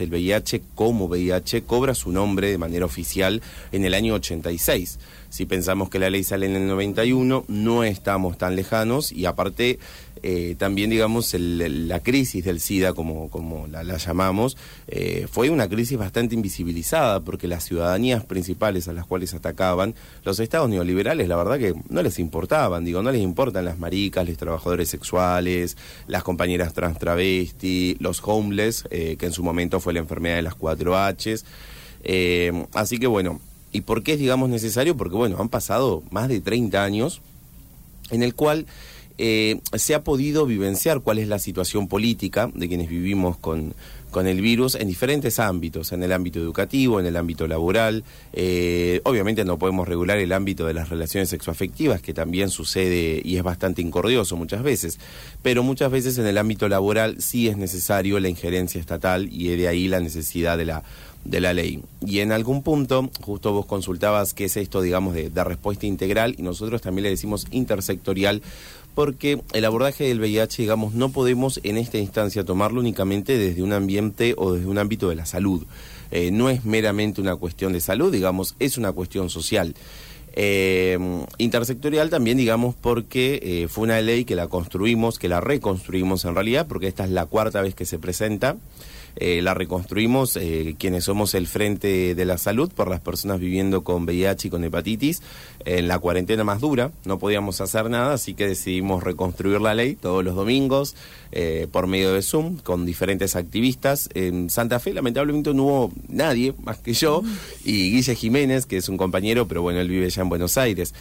el VIH como VIH cobra su nombre de manera oficial en el año 86. Si pensamos que la ley sale en el 91, no estamos tan lejanos y aparte eh, también, digamos, la crisis del SIDA, como, como la, llamamos, eh, fue una crisis bastante invisibilizada porque las ciudadanías principales a las cuales atacaban, los estados neoliberales, la verdad que no les importaban, digo, no les importan las maricas, los trabajadores sexuales, las compañeras trans travesti, los homeless, eh, que en su momento fue la enfermedad de las 4 Hs. así que bueno, ¿Y por qué es, digamos, necesario? Porque, bueno, han pasado más de 30 años en el cual eh, se ha podido vivenciar cuál es la situación política de quienes vivimos con, con el virus en diferentes ámbitos, en el ámbito educativo, en el ámbito laboral. Eh, obviamente no podemos regular el ámbito de las relaciones sexoafectivas, que también sucede y es bastante incordioso muchas veces, pero muchas veces en el ámbito laboral sí es necesario la injerencia estatal y de ahí la necesidad de la de la ley. Y en algún punto, justo vos consultabas qué es esto, digamos, de, respuesta integral, y nosotros también le decimos intersectorial, porque el abordaje del VIH, digamos, no podemos en esta instancia tomarlo únicamente desde un ambiente o desde un ámbito de la salud. Eh, no es meramente una cuestión de salud, digamos, es una cuestión social. Eh, intersectorial también, digamos, porque eh, fue una ley que la construimos, que la reconstruimos en realidad, porque esta es la cuarta vez que se presenta. Eh, la reconstruimos eh, quienes somos el Frente de la Salud por las personas viviendo con VIH y con hepatitis en la cuarentena más dura. No podíamos hacer nada, así que decidimos reconstruir la ley todos los domingos eh, por medio de Zoom con diferentes activistas. En Santa Fe, lamentablemente, no hubo nadie más que yo y Guille Jiménez, que es un compañero, pero bueno, él vive ya en Buenos Aires.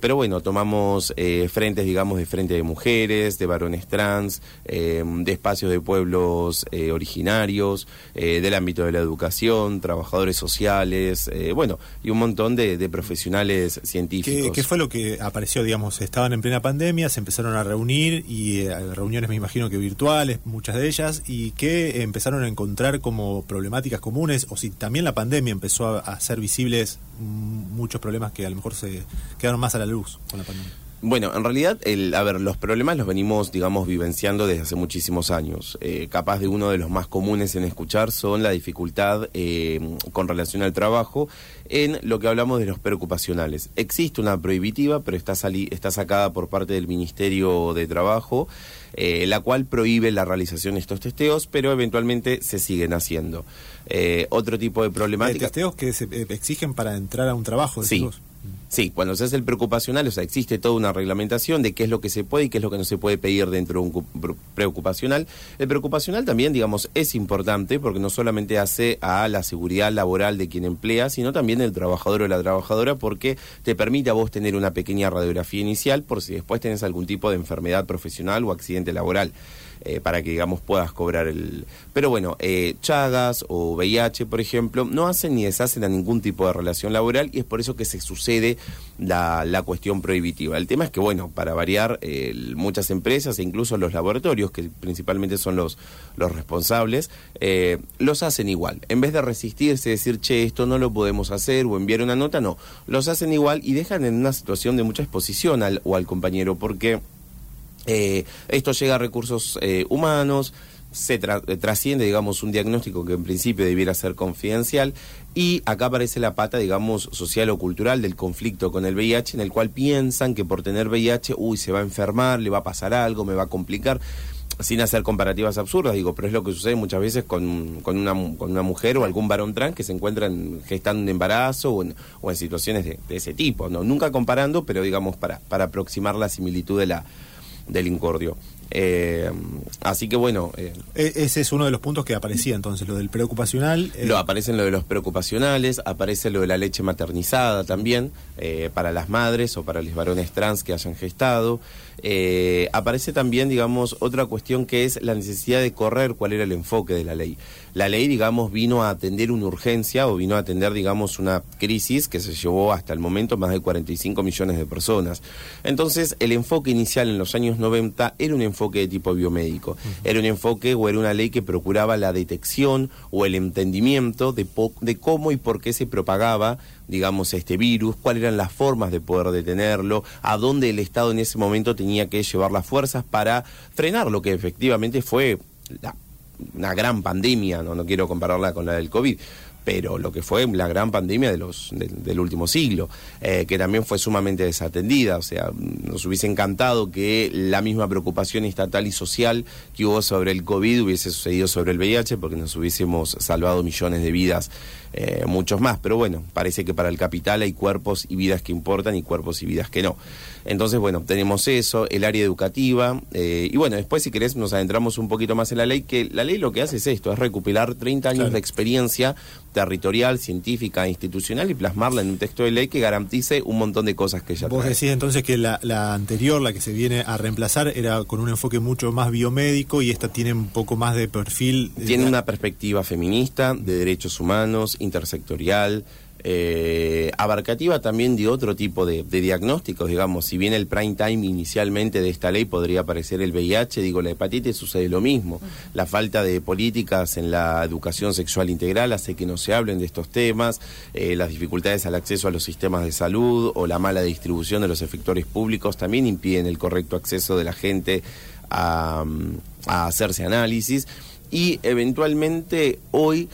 pero bueno, tomamos frentes, digamos, de frente de mujeres, de varones trans, de espacios de pueblos originarios eh, del ámbito de la educación, trabajadores sociales, eh, bueno, y un montón de, profesionales científicos. ¿Qué, fue lo que apareció, digamos? Estaban en plena pandemia, se empezaron a reunir y eh, reuniones me imagino que virtuales, muchas de ellas, y qué empezaron a encontrar como problemáticas comunes, o si también la pandemia empezó a hacer visibles muchos problemas que a lo mejor se quedaron más a la luz con la pandemia. Bueno, en realidad, el, a ver, los problemas los venimos, digamos, vivenciando desde hace muchísimos años. Eh, capaz de uno de los más comunes en escuchar son la dificultad eh, con relación al trabajo en lo que hablamos de los preocupacionales. Existe una prohibitiva, pero está, está sacada por parte del Ministerio de Trabajo, eh, la cual prohíbe la realización de estos testeos, pero eventualmente se siguen haciendo. otro tipo de problemática... ¿Testeos que se exigen para entrar a un trabajo? Sí. Sí, cuando se hace el preocupacional, o sea, existe toda una reglamentación de qué es lo que se puede y qué es lo que no se puede pedir dentro de un preocupacional. El preocupacional también, digamos, es importante porque no solamente hace a la seguridad laboral de quien emplea, sino también del trabajador o la trabajadora porque te permite a vos tener una pequeña radiografía inicial por si después tenés algún tipo de enfermedad profesional o accidente laboral. Eh, para que, digamos, puedas cobrar el... Pero bueno, eh, Chagas o VIH, por ejemplo, no hacen ni deshacen a ningún tipo de relación laboral y es por eso que se sucede la, la cuestión prohibitiva. El tema es que, bueno, para variar, muchas empresas e incluso los laboratorios, que principalmente son los, los responsables, eh, los hacen igual. En vez de resistirse, decir, che, esto no lo podemos hacer o enviar una nota, no. Los hacen igual y dejan en una situación de mucha exposición al, o al compañero, porque eh, esto llega a recursos eh, humanos, se eh, trasciende, digamos, un diagnóstico que en principio debiera ser confidencial y acá aparece la pata, digamos, social o cultural del conflicto con el VIH, en el cual piensan que por tener VIH, uy, se va a enfermar, le va a pasar algo, me va a complicar sin hacer comparativas absurdas, digo, pero es lo que sucede muchas veces con, con, una, con una mujer o algún varón trans que se encuentran gestando un embarazo o en, o en situaciones de, de, ese tipo, ¿no? Nunca comparando, pero digamos para, para aproximar la similitud de la, del incordio. Eh, así que bueno. Eh, e-, ese es uno de los puntos que aparecía entonces, lo del preocupacional. Eh. Lo aparecen lo de los preocupacionales, aparece lo de la leche maternizada también, para las madres o para los varones trans que hayan gestado. Aparece también, digamos, otra cuestión que es la necesidad de correr cuál era el enfoque de la ley. La ley, digamos, vino a atender una urgencia o vino a atender, digamos, una crisis que se llevó hasta el momento más de 45 millones de personas. Entonces, el enfoque inicial en los años 90 era un enfoque enfoque de tipo biomédico. Era un enfoque o era una ley que procuraba la detección o el entendimiento de, de cómo y por qué se propagaba digamos, este virus, cuáles eran las formas de poder detenerlo, a dónde el Estado en ese momento tenía que llevar las fuerzas para frenar lo que efectivamente fue la una gran pandemia, no, no quiero compararla con la del COVID, pero lo que fue la gran pandemia de los, del último siglo, eh, que también fue sumamente desatendida. O sea, nos hubiese encantado que la misma preocupación estatal y social que hubo sobre el COVID hubiese sucedido sobre el VIH, porque nos hubiésemos salvado millones de vidas, eh, muchos más. Pero bueno, parece que para el capital hay cuerpos y vidas que importan y cuerpos y vidas que no. Entonces, bueno, tenemos eso, el área educativa, eh, y bueno, después si querés nos adentramos un poquito más en la ley, que la ley lo que hace es esto, es recuperar 30 años de experiencia territorial, científica, institucional y plasmarla en un texto de ley que garantice un montón de cosas que ya Vos decís entonces que la, la, anterior, la que se viene a reemplazar, era con un enfoque mucho más biomédico y esta tiene un poco más de perfil. Tiene una perspectiva feminista, de derechos humanos, intersectorial, eh, abarcativa también de otro tipo de, diagnósticos, digamos, si bien el prime time inicialmente de esta ley podría aparecer el VIH, digo, la hepatitis sucede lo mismo. La falta de políticas en la educación sexual integral hace que no se hablen de estos temas, eh, las dificultades al acceso a los sistemas de salud o la mala distribución de los efectores públicos también impiden el correcto acceso de la gente a, a hacerse análisis y eventualmente hoy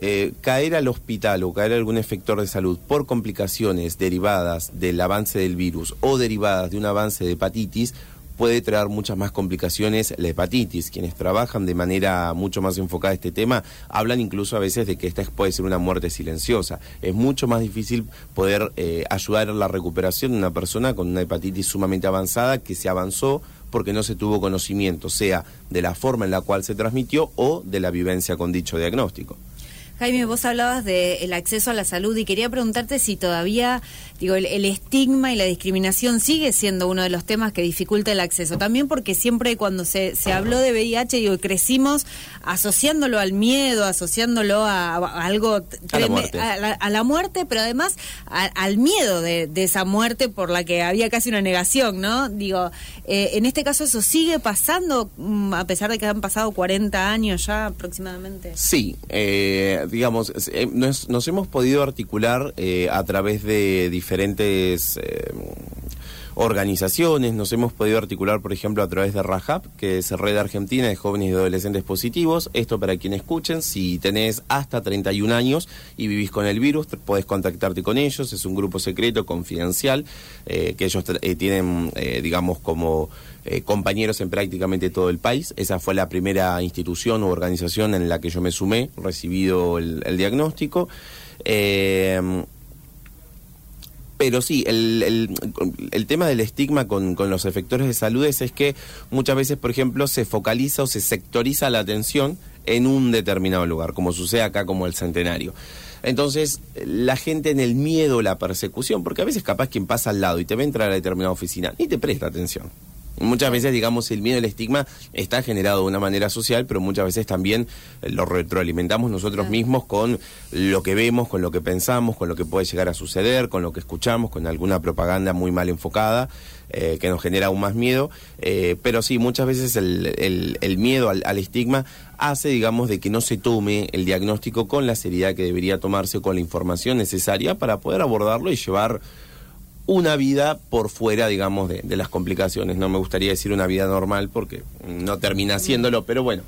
eh, caer al hospital o caer a algún efector de salud por complicaciones derivadas del avance del virus o derivadas de un avance de hepatitis puede traer muchas más complicaciones la hepatitis. Quienes trabajan de manera mucho más enfocada a este tema hablan incluso a veces de que esta puede ser una muerte silenciosa. Es mucho más difícil poder eh, ayudar en la recuperación de una persona con una hepatitis sumamente avanzada que se avanzó porque no se tuvo conocimiento, sea de la forma en la cual se transmitió o de la vivencia con dicho diagnóstico. Jaime, vos hablabas del acceso a la salud y quería preguntarte si todavía, digo, el, estigma y la discriminación sigue siendo uno de los temas que dificulta el acceso. También porque siempre cuando se, se habló de VIH, digo, crecimos asociándolo al miedo, asociándolo a, algo a la, muerte. A, la, muerte, pero además al miedo de, esa muerte por la que había casi una negación, ¿no? Digo, eh, en este caso eso sigue pasando, mm, a pesar de que han pasado 40 años ya aproximadamente. Sí, eh, digamos, eh, nos, hemos podido articular eh, a través de diferentes eh, organizaciones, nos hemos podido articular, por ejemplo, a través de RAJAP, que es Red Argentina de Jóvenes y Adolescentes Positivos. Esto para quienes escuchen, si tenés hasta 31 años y vivís con el virus, podés contactarte con ellos, es un grupo secreto, confidencial, que ellos tienen, digamos, como eh, compañeros en prácticamente todo el país. Esa fue la primera institución u organización en la que yo me sumé, recibido el, diagnóstico. Pero sí, el, el, tema del estigma con, con, los efectores de salud es, que muchas veces, por ejemplo, se focaliza o se sectoriza la atención en un determinado lugar, como sucede acá como el centenario. Entonces, la gente en el miedo, la persecución, porque a veces capaz quien pasa al lado y te ve entrar a determinada oficina, ni te presta atención. Muchas veces, digamos, el miedo, el estigma está generado de una manera social, pero muchas veces también eh, lo retroalimentamos nosotros mismos con lo que vemos, con lo que pensamos, con lo que puede llegar a suceder, con lo que escuchamos, con alguna propaganda muy mal enfocada eh, que nos genera aún más miedo. Eh, pero sí, muchas veces el, el, miedo al, al, estigma hace, digamos, de que no se tome el diagnóstico con la seriedad que debería tomarse, con la información necesaria para poder abordarlo y llevar una vida por fuera, digamos, de, de, las complicaciones. No me gustaría decir una vida normal porque no termina haciéndolo, pero bueno,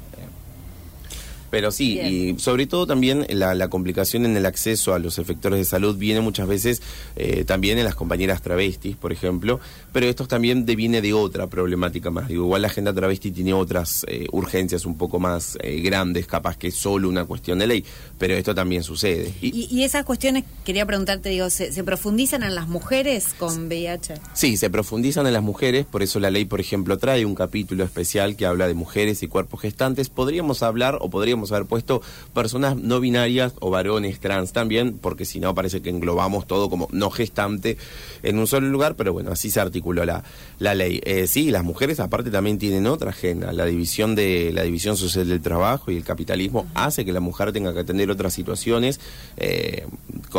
pero sí, y sobre todo también la, complicación en el acceso a los efectores de salud viene muchas veces eh, también en las compañeras travestis, por ejemplo, pero esto también deviene de otra problemática más. Digo, igual la agenda travesti tiene otras eh, urgencias un poco más eh, grandes, capaz que solo una cuestión de ley, pero esto también sucede. Y, esas cuestiones, quería preguntarte, digo, ¿se, ¿se, profundizan en las mujeres con VIH? Sí, se profundizan en las mujeres, por eso la ley, por ejemplo, trae un capítulo especial que habla de mujeres y cuerpos gestantes. Podríamos hablar o podríamos haber puesto personas no binarias o varones trans también, porque si no parece que englobamos todo como no gestante en un solo lugar, pero bueno, así se articuló la, la ley. Eh, sí, las mujeres aparte también tienen otra agenda, la división de la división social del trabajo y el capitalismo hace que la mujer tenga que atender otras situaciones eh,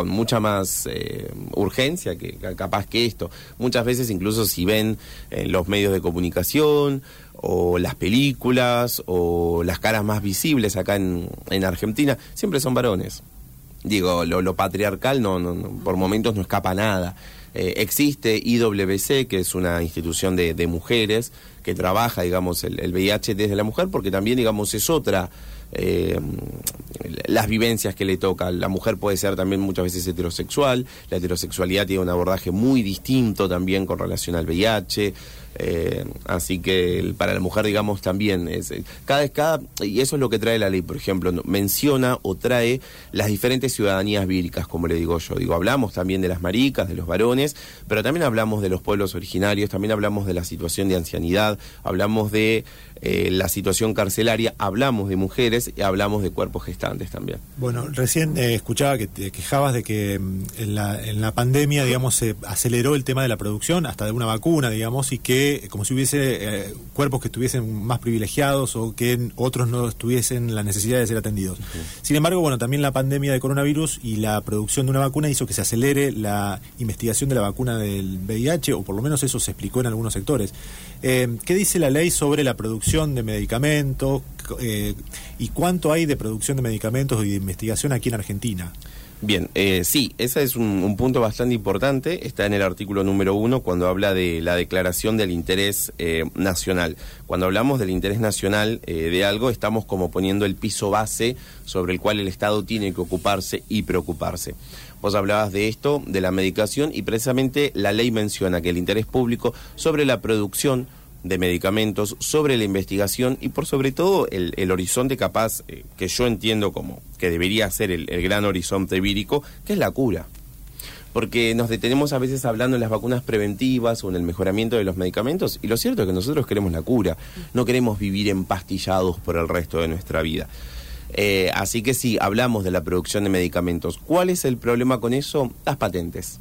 con mucha más eh, urgencia que capaz que esto. Muchas veces incluso si ven en los medios de comunicación o las películas o las caras más visibles acá en, en Argentina, siempre son varones. Digo, lo, patriarcal no, no, por momentos no escapa nada. Eh, existe IWC, que es una institución de, mujeres que trabaja, digamos, el, el, VIH desde la mujer, porque también, digamos, es otra eh, las vivencias que le toca. La mujer puede ser también muchas veces heterosexual, la heterosexualidad tiene un abordaje muy distinto también con relación al VIH. Eh, así que para la mujer, digamos, también es eh, cada cada y eso es lo que trae la ley, por ejemplo, menciona o trae las diferentes ciudadanías víricas, como le digo yo. Digo, hablamos también de las maricas, de los varones, pero también hablamos de los pueblos originarios, también hablamos de la situación de ancianidad, hablamos de eh, la situación carcelaria, hablamos de mujeres y hablamos de cuerpos gestantes también. Bueno, recién escuchaba que te quejabas de que mm, en la, en la pandemia, digamos, se aceleró el tema de la producción hasta de una vacuna, digamos, y que como si hubiese eh, cuerpos que estuviesen más privilegiados o que otros no estuviesen la necesidad de ser atendidos. Sin embargo, bueno, también la pandemia de coronavirus y la producción de una vacuna hizo que se acelere la investigación de la vacuna del VIH, o por lo menos eso se explicó en algunos sectores. Eh, ¿Qué dice la ley sobre la producción de medicamentos eh, y cuánto hay de producción de medicamentos y de investigación aquí en Argentina? Bien, eh, sí, ese es un, punto bastante importante. Está en el artículo número uno cuando habla de la declaración del interés eh, nacional. Cuando hablamos del interés nacional eh, de algo, estamos como poniendo el piso base sobre el cual el Estado tiene que ocuparse y preocuparse. Vos hablabas de esto, de la medicación, y precisamente la ley menciona que el interés público sobre la producción de medicamentos, sobre la investigación y por sobre todo el, horizonte capaz eh, que yo entiendo como que debería ser el, gran horizonte vírico, que es la cura. Porque nos detenemos a veces hablando en las vacunas preventivas o en el mejoramiento de los medicamentos y lo cierto es que nosotros queremos la cura, no queremos vivir empastillados por el resto de nuestra vida. Eh, así que sí, hablamos de la producción de medicamentos. ¿Cuál es el problema con eso? Las patentes.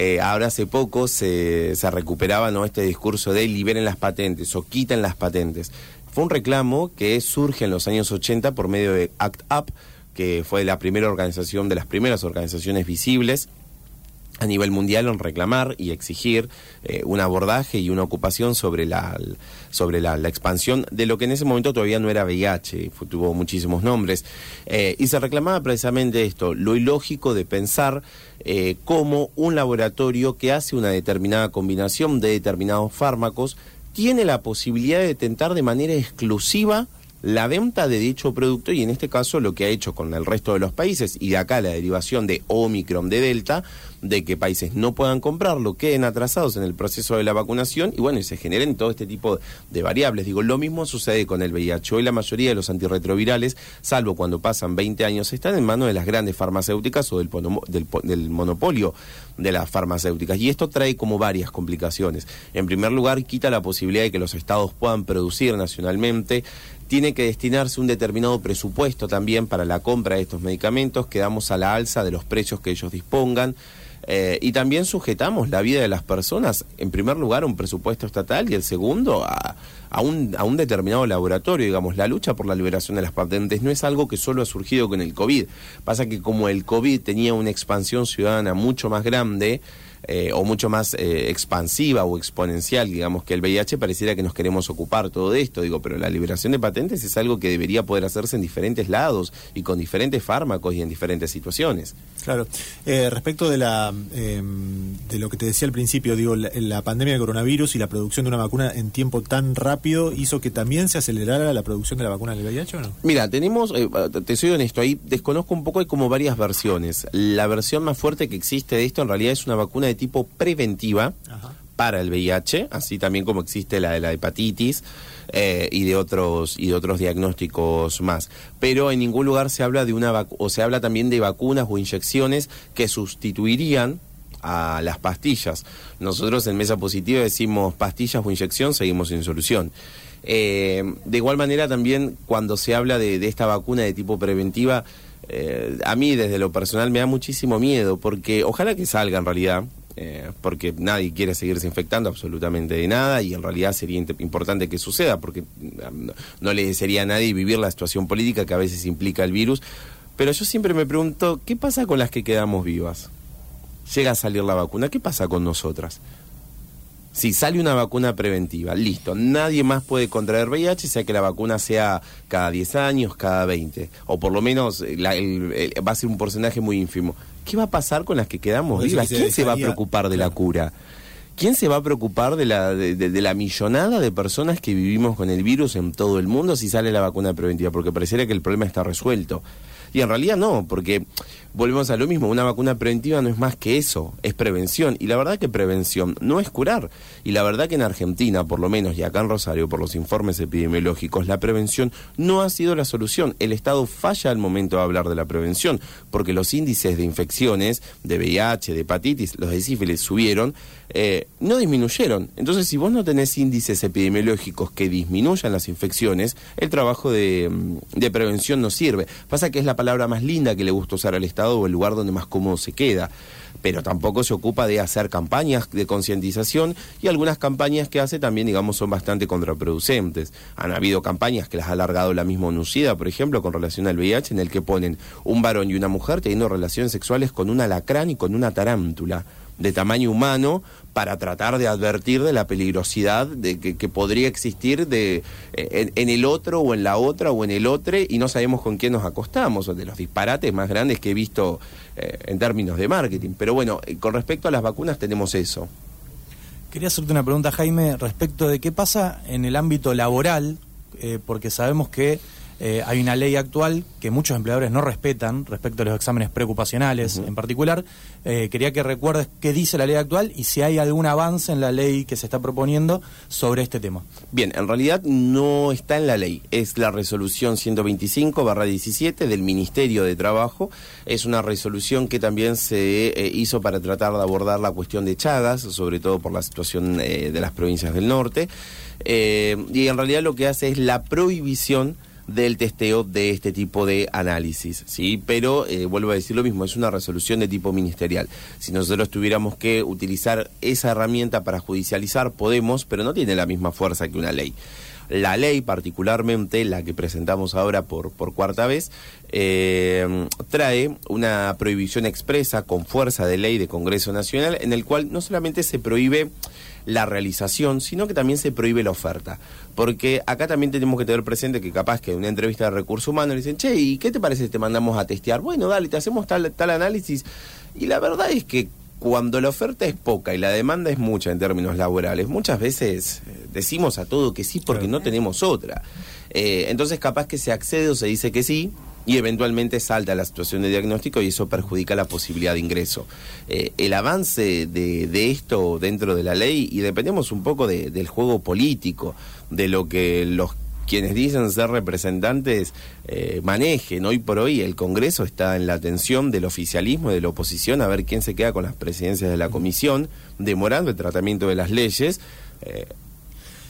Eh, ahora hace poco se, se recuperaba ¿no? este discurso de liberen las patentes o quiten las patentes. Fue un reclamo que surge en los años 80 por medio de ACT UP, que fue la primera organización de las primeras organizaciones visibles a nivel mundial en reclamar y exigir eh, un abordaje y una ocupación sobre la sobre la, expansión de lo que en ese momento todavía no era VIH, tuvo muchísimos nombres, eh, y se reclamaba precisamente esto, lo ilógico de pensar eh, como un laboratorio que hace una determinada combinación de determinados fármacos tiene la posibilidad de tentar de manera exclusiva la venta de dicho producto y en este caso lo que ha hecho con el resto de los países y de acá la derivación de Omicron de Delta, de que países no puedan comprarlo, queden atrasados en el proceso de la vacunación y bueno, y se generen todo este tipo de variables. Digo, lo mismo sucede con el VIH. Hoy la mayoría de los antirretrovirales, salvo cuando pasan 20 años, están en manos de las grandes farmacéuticas o del, del, del monopolio de las farmacéuticas. Y esto trae como varias complicaciones. En primer lugar, quita la posibilidad de que los estados puedan producir nacionalmente tiene que destinarse un determinado presupuesto también para la compra de estos medicamentos, quedamos a la alza de los precios que ellos dispongan. Eh, y también sujetamos la vida de las personas, en primer lugar, a un presupuesto estatal y el segundo a, a, un, a un determinado laboratorio. Digamos, la lucha por la liberación de las patentes no es algo que solo ha surgido con el COVID. Pasa que como el COVID tenía una expansión ciudadana mucho más grande, eh, o mucho más eh, expansiva o exponencial, digamos, que el VIH, pareciera que nos queremos ocupar todo esto, digo, pero la liberación de patentes es algo que debería poder hacerse en diferentes lados y con diferentes fármacos y en diferentes situaciones. Claro. Eh, respecto de la em, de lo que te decía al principio, digo, la, pandemia de coronavirus y la producción de una vacuna en tiempo tan rápido hizo que también se acelerara la producción de la vacuna del VIH o no? Mira, tenemos, te soy honesto, ahí desconozco un poco, hay como varias versiones. La versión más fuerte que existe de esto en realidad es una vacuna de tipo preventiva para el VIH, así también como existe la de la hepatitis eh, y de otros y de otros diagnósticos más. Pero en ningún lugar se habla de una o se habla también de vacunas o inyecciones que sustituirían a las pastillas. Nosotros en Mesa Positiva decimos pastillas o inyección, seguimos sin solución. Eh, de igual manera también cuando se habla de, esta vacuna de tipo preventiva, eh, a mí desde lo personal me da muchísimo miedo porque ojalá que salga en realidad, eh, porque nadie quiere seguirse infectando absolutamente de nada y en realidad sería importante que suceda, porque mm, no, le desearía a nadie vivir la situación política que a veces implica el virus. Pero yo siempre me pregunto, ¿qué pasa con las que quedamos vivas? Llega a salir la vacuna, ¿qué pasa con nosotras? Si sale una vacuna preventiva, listo, nadie más puede contraer VIH, sea que la vacuna sea cada 10 años, cada 20, o por lo menos eh, la- el- va a ser un porcentaje muy ínfimo. ¿Qué va a pasar con las que quedamos vivas? se ¿Quién se va a preocupar de la cura? ¿Quién se va a preocupar de la, de, de- de la millonada de personas que vivimos con el virus en todo el mundo si sale la vacuna preventiva? Porque pareciera que el problema está resuelto. Y en realidad no, porque volvemos a lo mismo, una vacuna preventiva no es más que eso, es prevención. Y la verdad que prevención no es curar. Y la verdad que en Argentina, por lo menos, y acá en Rosario, por los informes epidemiológicos, la prevención no ha sido la solución. El Estado falla al momento de hablar de la prevención, porque los índices de infecciones, de VIH, de hepatitis, los de sífilis subieron, eh, no disminuyeron. Entonces, si vos no tenés índices epidemiológicos que disminuyan las infecciones, el trabajo de, mm, de prevención no sirve. Pasa que es la palabra más linda que le gusta usar al Estado o el lugar donde más cómodo se queda. Pero tampoco se ocupa de hacer campañas de concientización y algunas campañas que hace también, digamos, son bastante contraproducentes. Han habido campañas que las ha alargado la misma ONUCIDA, por ejemplo, con relación al VIH, en el que ponen un varón y una mujer teniendo relaciones sexuales con un alacrán y con una tarántula de tamaño humano para tratar de advertir de la peligrosidad de que, podría existir de eh, en, el otro o en la otra o en el otro y no sabemos con quién nos acostamos, o de los disparates más grandes que he visto eh, en términos de marketing. Pero bueno, eh, con respecto a las vacunas tenemos eso. Quería hacerte una pregunta, Jaime, respecto de qué pasa en el ámbito laboral, porque sabemos que eh, hay una ley actual que muchos empleadores no respetan respecto a los exámenes preocupacionales en particular. Eh, quería que recuerdes qué dice la ley actual y si hay algún avance en la ley que se está proponiendo sobre este tema. Bien, en realidad no está en la ley, es la resolución 125-17 del Ministerio de Trabajo, es una resolución que también se eh, hizo para tratar de abordar la cuestión de Chagas, sobre todo por la situación eh, de las provincias del norte, y en realidad lo que hace es la prohibición del testeo de este tipo de análisis, ¿sí? Pero, eh, vuelvo a decir lo mismo, es una resolución de tipo ministerial. Si nosotros tuviéramos que utilizar esa herramienta para judicializar, podemos, pero no tiene la misma fuerza que una ley. La ley, particularmente la que presentamos ahora por, por cuarta vez, eh, trae una prohibición expresa con fuerza de ley de Congreso Nacional, en el cual no solamente se prohíbe la realización, sino que también se prohíbe la oferta. Porque acá también tenemos que tener presente que capaz que en una entrevista de recursos humanos le dicen, che, ¿y qué te parece si te mandamos a testear? Bueno, dale, te hacemos tal, tal análisis. Y la verdad es que cuando la oferta es poca y la demanda es mucha en términos laborales, muchas veces eh, decimos a todo que sí porque no tenemos otra. Eh, entonces capaz que se accede o se dice que sí y eventualmente salta la situación de diagnóstico y eso perjudica la posibilidad de ingreso. Eh, el avance de, de esto dentro de la ley y dependemos un poco de- del juego político, de lo que los quienes dicen ser representantes eh, manejen. Hoy por hoy el Congreso está en la atención del oficialismo y de la oposición a ver quién se queda con las presidencias de la comisión, demorando el tratamiento de las leyes. eh,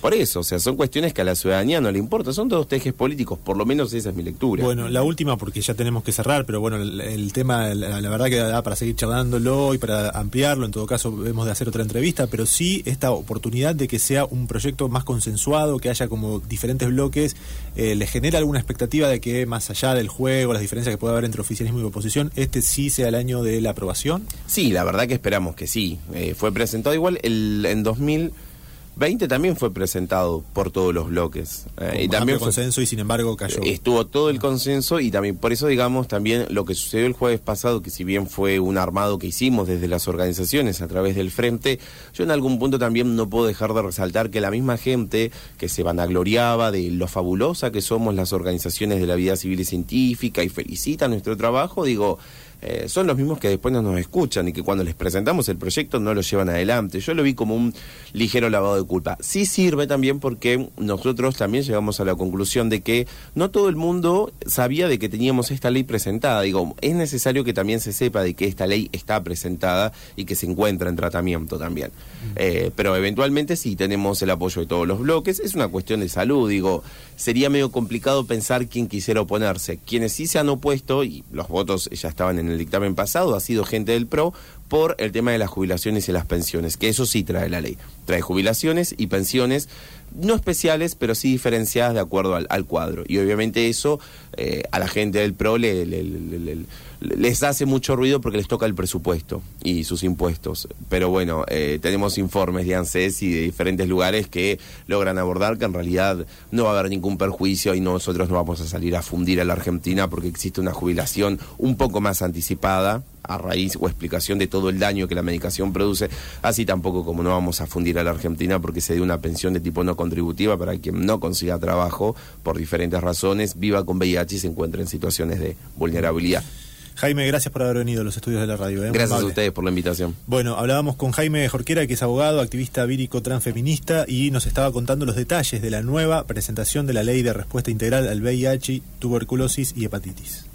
por eso, o sea, son cuestiones que a la ciudadanía no le importa, son todos tejes políticos, por lo menos esa es mi lectura. Bueno, la última porque ya tenemos que cerrar, pero bueno, el, el tema, la, la verdad que da para seguir charlándolo y para ampliarlo, en todo caso hemos de hacer otra entrevista, pero sí esta oportunidad de que sea un proyecto más consensuado, que haya como diferentes bloques, eh, ¿le genera alguna expectativa de que más allá del juego, las diferencias que puede haber entre oficialismo y oposición, este sí sea el año de la aprobación? Sí, la verdad que esperamos que sí. Eh, fue presentado igual el, en 2020 también fue presentado por todos los bloques. Eh, y también fue- consenso y sin embargo cayó. Estuvo todo el consenso y también por eso digamos también lo que sucedió el jueves pasado, que si bien fue un armado que hicimos desde las organizaciones a través del frente, yo en algún punto también no puedo dejar de resaltar que la misma gente que se vanagloriaba de lo fabulosa que somos las organizaciones de la vida civil y científica y felicita nuestro trabajo, digo, eh, son los mismos que después no nos escuchan y que cuando les presentamos el proyecto no lo llevan adelante. Yo lo vi como un ligero lavado de culpa. Sí sirve también porque nosotros también llegamos a la conclusión de que no todo el mundo sabía de que teníamos esta ley presentada. Digo, es necesario que también se sepa de que esta ley está presentada y que se encuentra en tratamiento también. Eh, pero eventualmente sí tenemos el apoyo de todos los bloques. Es una cuestión de salud, digo, sería medio complicado pensar quién quisiera oponerse. Quienes sí se han opuesto, y los votos ya estaban en el dictamen pasado, ha sido gente del PRO, por el tema de las jubilaciones y las pensiones, que eso sí trae la ley. Trae jubilaciones y pensiones no especiales, pero sí diferenciadas de acuerdo al, cuadro. Y obviamente eso eh, a la gente del PRO le- les hace mucho ruido porque les toca el presupuesto y sus impuestos. Pero bueno, eh, tenemos informes de ANSES y de diferentes lugares que logran abordar que en realidad no va a haber ningún perjuicio y nosotros no vamos a salir a fundir a la Argentina porque existe una jubilación un poco más anticipada a raíz o explicación de todo el daño que la medicación produce, así tampoco como no vamos a fundir a la Argentina porque se dé una pensión de tipo no contributiva para quien no consiga trabajo por diferentes razones, viva con VIH y se encuentre en situaciones de vulnerabilidad. Jaime, gracias por haber venido a los estudios de la radio. ¿eh? Gracias a ustedes por la invitación. Bueno, hablábamos con Jaime Jorquera, que es abogado, activista vírico transfeminista, y nos estaba contando los detalles de la nueva presentación de la ley de respuesta integral al VIH, tuberculosis y hepatitis.